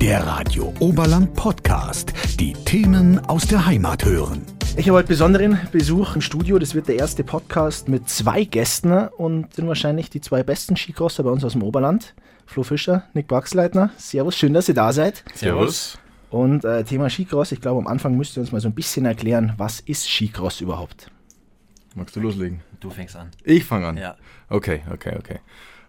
Der Radio Oberland Podcast. Die Themen aus der Heimat hören. Ich habe heute besonderen Besuch im Studio. Das wird der erste Podcast mit zwei Gästen und sind wahrscheinlich die zwei besten Skicrosser bei uns aus dem Oberland. Flo Fischer, Nick Baxleitner. Servus, schön, dass ihr da seid. Servus. Und äh, Thema Skicross, ich glaube, am Anfang müsst ihr uns mal so ein bisschen erklären, was ist Skicross überhaupt? Magst du loslegen? Du fängst an. Ich fange an. Ja. Okay, okay, okay.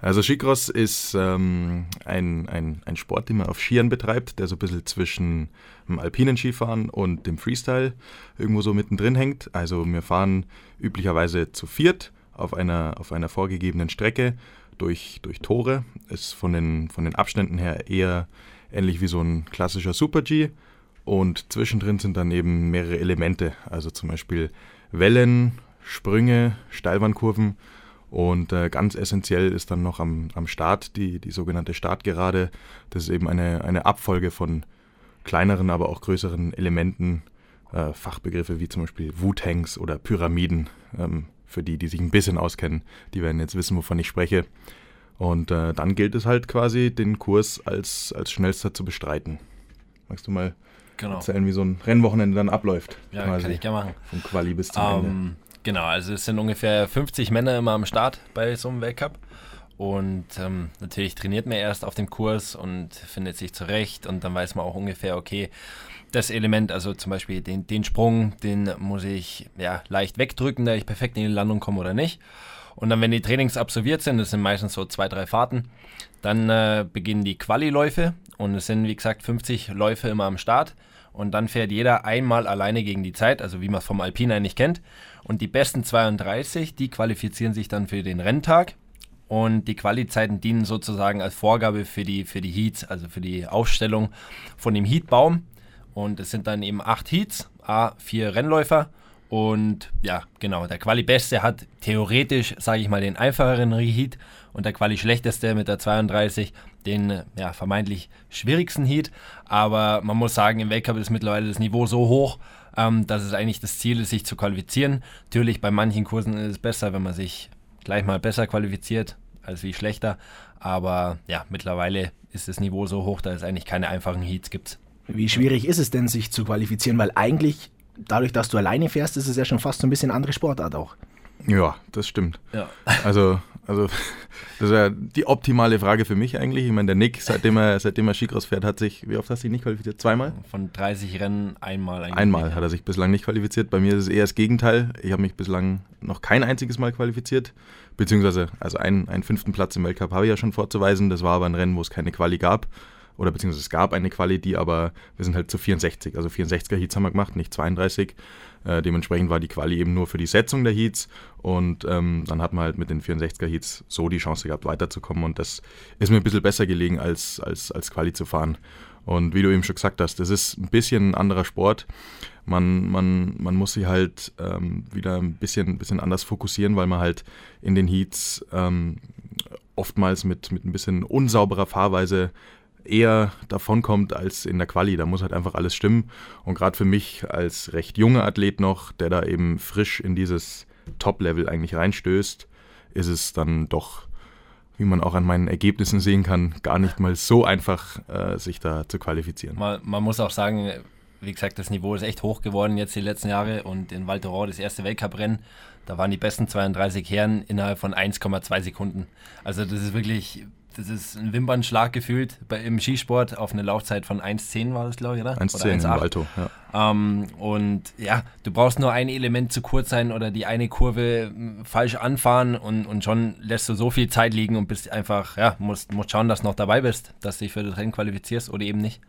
Also Skicross ist ähm, ein, ein, ein Sport, den man auf Skiern betreibt, der so ein bisschen zwischen dem alpinen Skifahren und dem Freestyle irgendwo so mittendrin hängt. Also wir fahren üblicherweise zu viert auf einer, auf einer vorgegebenen Strecke durch, durch Tore. Ist von den, von den Abständen her eher ähnlich wie so ein klassischer Super-G. Und zwischendrin sind dann eben mehrere Elemente, also zum Beispiel Wellen, Sprünge, Steilwandkurven und äh, ganz essentiell ist dann noch am, am Start die, die sogenannte Startgerade. Das ist eben eine, eine Abfolge von kleineren, aber auch größeren Elementen, äh, Fachbegriffe wie zum Beispiel Wu-Tanks oder Pyramiden. Ähm, für die, die sich ein bisschen auskennen, die werden jetzt wissen, wovon ich spreche. Und äh, dann gilt es halt quasi, den Kurs als, als schnellster zu bestreiten. Magst du mal genau. erzählen, wie so ein Rennwochenende dann abläuft? Ja, quasi. kann ich gerne machen. Vom Quali bis zum um, Ende. Genau, also es sind ungefähr 50 Männer immer am Start bei so einem Weltcup. Und ähm, natürlich trainiert man erst auf dem Kurs und findet sich zurecht und dann weiß man auch ungefähr, okay, das Element, also zum Beispiel den, den Sprung, den muss ich ja, leicht wegdrücken, da ich perfekt in die Landung komme oder nicht. Und dann, wenn die Trainings absolviert sind, das sind meistens so zwei, drei Fahrten, dann äh, beginnen die Quali-Läufe und es sind, wie gesagt, 50 Läufe immer am Start. Und dann fährt jeder einmal alleine gegen die Zeit, also wie man es vom Alpin eigentlich kennt. Und die besten 32, die qualifizieren sich dann für den Renntag. Und die Quali-Zeiten dienen sozusagen als Vorgabe für die, für die Heats, also für die Aufstellung von dem Heatbaum. Und es sind dann eben acht Heats, A, vier Rennläufer. Und ja, genau, der Quali-Beste hat theoretisch, sage ich mal, den einfacheren Heat und der Quali-Schlechteste mit der 32 den ja, vermeintlich schwierigsten Heat. Aber man muss sagen, im Weltcup ist mittlerweile das Niveau so hoch, ähm, dass es eigentlich das Ziel ist, sich zu qualifizieren. Natürlich, bei manchen Kursen ist es besser, wenn man sich gleich mal besser qualifiziert als wie schlechter. Aber ja, mittlerweile ist das Niveau so hoch, dass es eigentlich keine einfachen Heats gibt. Wie schwierig ist es denn, sich zu qualifizieren? Weil eigentlich, dadurch, dass du alleine fährst, ist es ja schon fast so ein bisschen andere Sportart auch. Ja, das stimmt. Ja. Also, also das ist ja die optimale Frage für mich eigentlich. Ich meine, der Nick, seitdem er, seitdem er Skicross fährt, hat sich, wie oft hast du dich nicht qualifiziert? Zweimal? Von 30 Rennen einmal eigentlich. Einmal hat er sich bislang nicht qualifiziert. Bei mir ist es eher das Gegenteil. Ich habe mich bislang noch kein einziges Mal qualifiziert. Beziehungsweise, also einen, einen fünften Platz im Weltcup habe ich ja schon vorzuweisen. Das war aber ein Rennen, wo es keine Quali gab oder beziehungsweise es gab eine Quali, die aber, wir sind halt zu 64, also 64er Heats haben wir gemacht, nicht 32. Äh, dementsprechend war die Quali eben nur für die Setzung der Heats und ähm, dann hat man halt mit den 64er Heats so die Chance gehabt, weiterzukommen und das ist mir ein bisschen besser gelegen, als, als, als Quali zu fahren. Und wie du eben schon gesagt hast, das ist ein bisschen ein anderer Sport. Man, man, man muss sich halt ähm, wieder ein bisschen, bisschen anders fokussieren, weil man halt in den Heats ähm, oftmals mit, mit ein bisschen unsauberer Fahrweise eher davonkommt als in der Quali. Da muss halt einfach alles stimmen. Und gerade für mich als recht junger Athlet noch, der da eben frisch in dieses Top-Level eigentlich reinstößt, ist es dann doch, wie man auch an meinen Ergebnissen sehen kann, gar nicht mal so einfach, äh, sich da zu qualifizieren. Man, man, muss auch sagen, wie gesagt, das Niveau ist echt hoch geworden jetzt die letzten Jahre und in Val d'Oran, das erste Weltcuprennen, da waren die besten 32 Herren innerhalb von 1,2 Sekunden. Also das ist wirklich das ist ein Wimpernschlag gefühlt bei, im Skisport auf eine Laufzeit von 1,10 war das, glaube ich, oder? 1,10 im Alto, ja. Ähm, und ja, du brauchst nur ein Element zu kurz sein oder die eine Kurve hm, falsch anfahren und, und schon lässt du so viel Zeit liegen und bist einfach, ja, musst, musst schauen, dass du noch dabei bist, dass du dich für das Rennen qualifizierst oder eben nicht.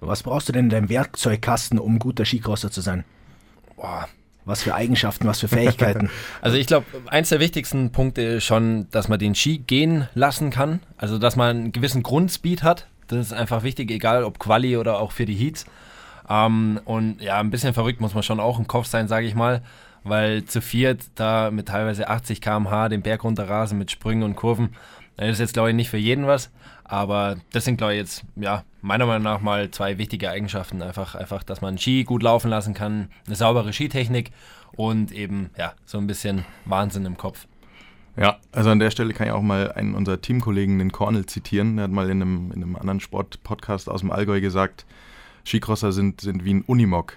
Was brauchst du denn in deinem Werkzeugkasten, um guter Skicrosser zu sein? Boah, was für Eigenschaften, was für Fähigkeiten? Also ich glaube, eins der wichtigsten Punkte ist schon, dass man den Ski gehen lassen kann. Also dass man einen gewissen Grundspeed hat. Das ist einfach wichtig, egal ob Quali oder auch für die Heats. Ähm, und ja, ein bisschen verrückt muss man schon auch im Kopf sein, sage ich mal. Weil zu viert da mit teilweise 80 km/h den Berg runterrasen mit Sprüngen und Kurven, das ist jetzt glaube ich nicht für jeden was. Aber das sind, glaube ich, jetzt, ja, meiner Meinung nach mal zwei wichtige Eigenschaften. Einfach, einfach, dass man Ski gut laufen lassen kann, eine saubere Skitechnik und eben, ja, so ein bisschen Wahnsinn im Kopf. Ja, also an der Stelle kann ich auch mal einen unserer Teamkollegen, den Cornel, zitieren. Er hat mal in einem, in einem anderen Sportpodcast aus dem Allgäu gesagt, Skicrosser sind, sind wie ein Unimog.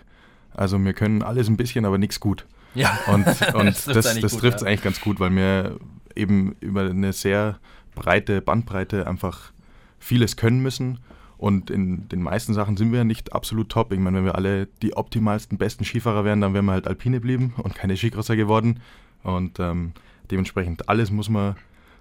Also wir können alles ein bisschen, aber nichts gut. Ja, Und, und das, das, eigentlich trifft es ja. eigentlich ganz gut, weil wir eben über eine sehr breite Bandbreite einfach vieles können müssen. Und in den meisten Sachen sind wir nicht absolut top. Ich meine, wenn wir alle die optimalsten, besten Skifahrer wären, dann wären wir halt Alpine geblieben und keine Skicrosser geworden. Und ähm, dementsprechend alles muss man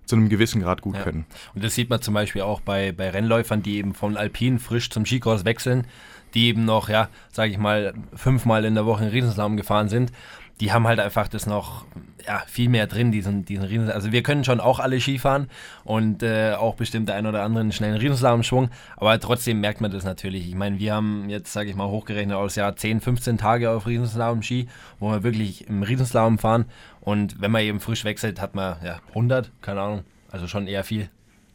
zu einem gewissen Grad gut Ja. können. Und das sieht man zum Beispiel auch bei, bei Rennläufern, die eben von Alpin frisch zum Skicross wechseln, die eben noch, ja, sage ich mal, fünfmal in der Woche einen Riesenslalom gefahren sind. Die haben halt einfach das noch ja, viel mehr drin, diesen, diesen Riesen. Also wir können schon auch alle Skifahren und äh, auch bestimmt der ein oder andere einen schnellen Riesenslalom-Schwung, aber trotzdem merkt man das natürlich. Ich meine, wir haben jetzt, sage ich mal, hochgerechnet aus Jahr 10, 15 Tage auf Riesenslalom-Ski, wo wir wirklich im Riesenslalom fahren und wenn man eben frisch wechselt, hat man ja 100, keine Ahnung, also schon eher viel.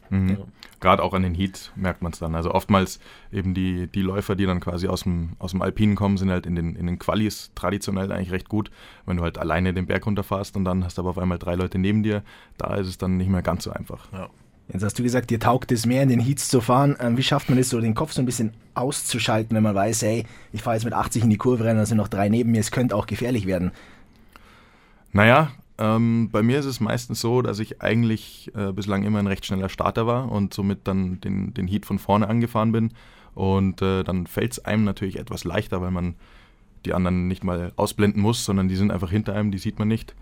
Mhm. Ja. Gerade auch an den Heats merkt man es dann. Also oftmals eben die, die Läufer, die dann quasi aus dem, aus dem Alpinen kommen, sind halt in den, in den Qualis traditionell eigentlich recht gut. Wenn du halt alleine den Berg runterfährst und dann hast du aber auf einmal drei Leute neben dir, da ist es dann nicht mehr ganz so einfach. Jetzt hast du gesagt, dir taugt es mehr, in den Heats zu fahren. Ähm, wie schafft man es so, den Kopf so ein bisschen auszuschalten, wenn man weiß, hey, ich fahre jetzt mit 80 in die Kurve rein, da sind noch drei neben mir, es könnte auch gefährlich werden. Naja, ähm, bei mir ist es meistens so, dass ich eigentlich äh, bislang immer ein recht schneller Starter war und somit dann den, den Heat von vorne angefahren bin. Und äh, dann fällt es einem natürlich etwas leichter, weil man die anderen nicht mal ausblenden muss, sondern die sind einfach hinter einem, die sieht man nicht.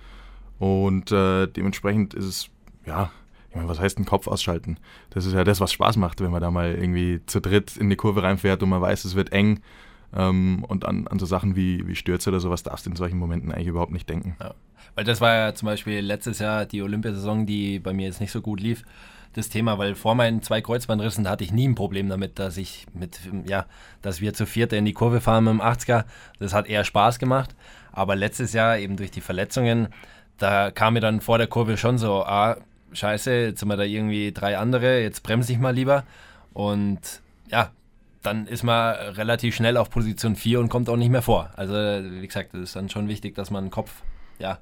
Und äh, dementsprechend ist es, ja, ich meine, was heißt ein Kopf ausschalten? Das ist ja das, was Spaß macht, wenn man da mal irgendwie zu dritt in die Kurve reinfährt und man weiß, es wird eng. Ähm, und an, an so Sachen wie, wie Stürze oder sowas darfst du in solchen Momenten eigentlich überhaupt nicht denken. Ja. Weil das war ja zum Beispiel letztes Jahr die Olympiasaison, die bei mir jetzt nicht so gut lief. Das Thema, weil vor meinen zwei Kreuzbandrissen hatte ich nie ein Problem damit, dass ich mit, ja, dass wir zu viert in die Kurve fahren mit dem 80er. Das hat eher Spaß gemacht. Aber letztes Jahr eben durch die Verletzungen, da kam mir dann vor der Kurve schon so, ah, scheiße, jetzt sind wir da irgendwie drei andere, jetzt bremse ich mal lieber. Und ja, dann ist man relativ schnell auf Position 4 und kommt auch nicht mehr vor. Also, wie gesagt, es ist dann schon wichtig, dass man den Kopf, ja,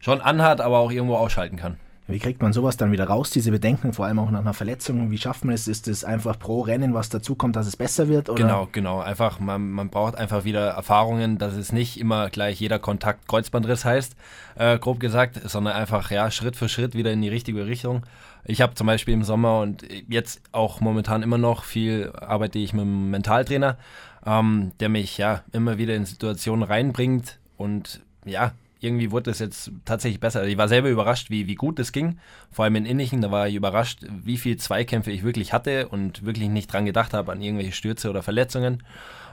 schon anhat, aber auch irgendwo ausschalten kann. Wie kriegt man sowas dann wieder raus, diese Bedenken, vor allem auch nach einer Verletzung? Wie schafft man es? Ist es einfach pro Rennen, was dazukommt, dass es besser wird? Oder? Genau, genau. Einfach, man, man braucht einfach wieder Erfahrungen, dass es nicht immer gleich jeder Kontakt Kreuzbandriss heißt, äh, grob gesagt, sondern einfach ja Schritt für Schritt wieder in die richtige Richtung. Ich habe zum Beispiel im Sommer und jetzt auch momentan immer noch viel arbeite ich mit einem Mentaltrainer, ähm, der mich ja immer wieder in Situationen reinbringt und ja, irgendwie wurde es jetzt tatsächlich besser. Ich war selber überrascht, wie, wie gut es ging. Vor allem in Innichen, da war ich überrascht, wie viel Zweikämpfe ich wirklich hatte und wirklich nicht dran gedacht habe an irgendwelche Stürze oder Verletzungen.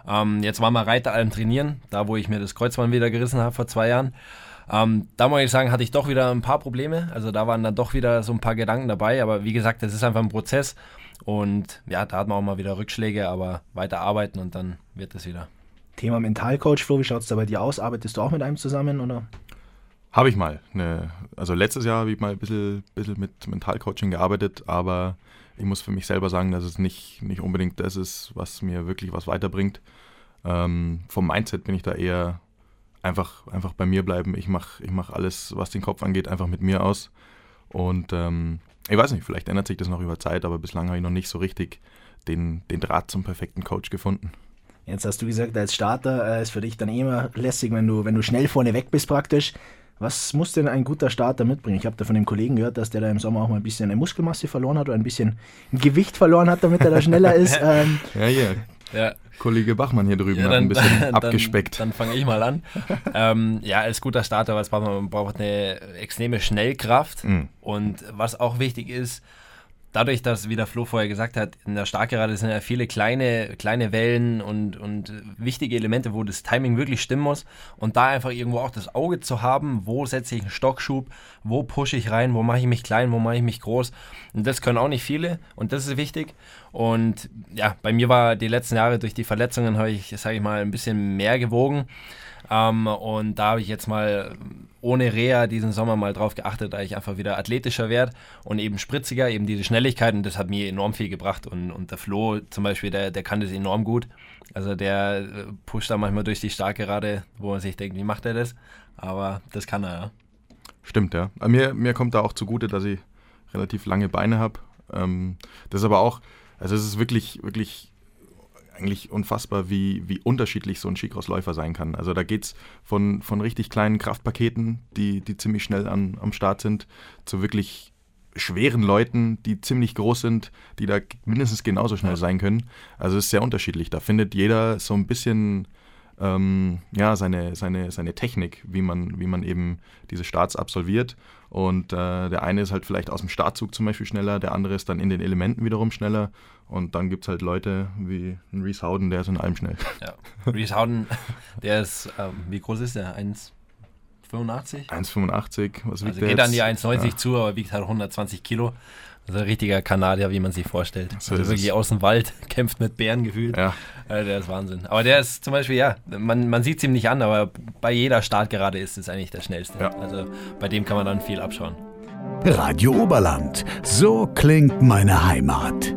Ähm, jetzt waren wir Reiteralm trainieren, da wo ich mir das Kreuzband wieder gerissen habe vor zwei Jahren. Ähm, da muss ich sagen, hatte ich doch wieder ein paar Probleme. Also da waren dann doch wieder so ein paar Gedanken dabei. Aber wie gesagt, das ist einfach ein Prozess. Und ja, da hat man auch mal wieder Rückschläge, aber weiter arbeiten und dann wird es wieder. Thema Mentalcoach, Flo, wie schaut es da bei dir aus? Arbeitest du auch mit einem zusammen? Oder? Habe ich mal. Ne, also letztes Jahr habe ich mal ein bisschen, bisschen mit Mentalcoaching gearbeitet, aber ich muss für mich selber sagen, dass es nicht, nicht unbedingt das ist, was mir wirklich was weiterbringt. Ähm, vom Mindset bin ich da eher einfach, einfach bei mir bleiben. Ich mache ich mach alles, was den Kopf angeht, einfach mit mir aus. Und ähm, ich weiß nicht, vielleicht ändert sich das noch über Zeit, aber bislang habe ich noch nicht so richtig den, den Draht zum perfekten Coach gefunden. Jetzt hast du gesagt, als Starter äh, ist für dich dann eh immer lässig, wenn du, wenn du schnell vorne weg bist praktisch. Was muss denn ein guter Starter mitbringen? Ich habe da von dem Kollegen gehört, dass der da im Sommer auch mal ein bisschen eine Muskelmasse verloren hat oder ein bisschen Gewicht verloren hat, damit er da schneller ist. Ähm, Ja, ja. Ja, Kollege Bachmann hier drüben Ja, hat ein bisschen dann, abgespeckt. Dann, dann fange ich mal an. ähm, ja, als guter Starter, was braucht man? Man braucht eine extreme Schnellkraft. Mhm. Und was auch wichtig ist, dadurch, dass, wie der Flo vorher gesagt hat, in der Starkgerade sind ja viele kleine, kleine Wellen und, und wichtige Elemente, wo das Timing wirklich stimmen muss. Und da einfach irgendwo auch das Auge zu haben, wo setze ich einen Stockschub, wo pushe ich rein, wo mache ich mich klein, wo mache ich mich groß. Und das können auch nicht viele und das ist wichtig. Und ja, bei mir war die letzten Jahre durch die Verletzungen, habe ich, sage ich mal, ein bisschen mehr gewogen. Ähm, und da habe ich jetzt mal ohne Reha diesen Sommer mal drauf geachtet, da ich einfach wieder athletischer werde und eben spritziger, eben diese Schnelligkeit und das hat mir enorm viel gebracht. Und, und der Flo zum Beispiel, der, der kann das enorm gut. Also der äh, pusht da manchmal durch die starke Gerade, wo man sich denkt, wie macht er das? Aber das kann er, ja. Stimmt, ja. Mir, mir kommt da auch zugute, dass ich relativ lange Beine habe. Ähm, das ist aber auch, also es ist wirklich, wirklich eigentlich unfassbar, wie, wie unterschiedlich so ein Skicrossläufer sein kann. Also da geht es von, von richtig kleinen Kraftpaketen, die, die ziemlich schnell an, am Start sind, zu wirklich schweren Leuten, die ziemlich groß sind, die da mindestens genauso schnell sein können. Also es ist sehr unterschiedlich. Da findet jeder so ein bisschen ähm, ja, seine, seine, seine Technik, wie man, wie man eben diese Starts absolviert. Und äh, der eine ist halt vielleicht aus dem Startzug zum Beispiel schneller, der andere ist dann in den Elementen wiederum schneller. Und dann gibt es halt Leute wie ein Reese Howden, der ist in allem schnell. Ja, Reese Howden, der ist, ähm, wie groß ist der? 1,85? 1,85, was wiegt also der geht jetzt? an die 1,90 Ja. zu, aber wiegt halt 120 Kilo. Also ein richtiger Kanadier, wie man sich vorstellt. So also wirklich es. aus dem Wald, kämpft mit Bären gefühlt. Ja, Also der ist Wahnsinn. Aber der ist zum Beispiel, ja, man, man sieht es ihm nicht an, aber bei jeder Startgerade ist es eigentlich der schnellste. Ja. Also bei dem kann man dann viel abschauen. Radio Oberland. So klingt meine Heimat.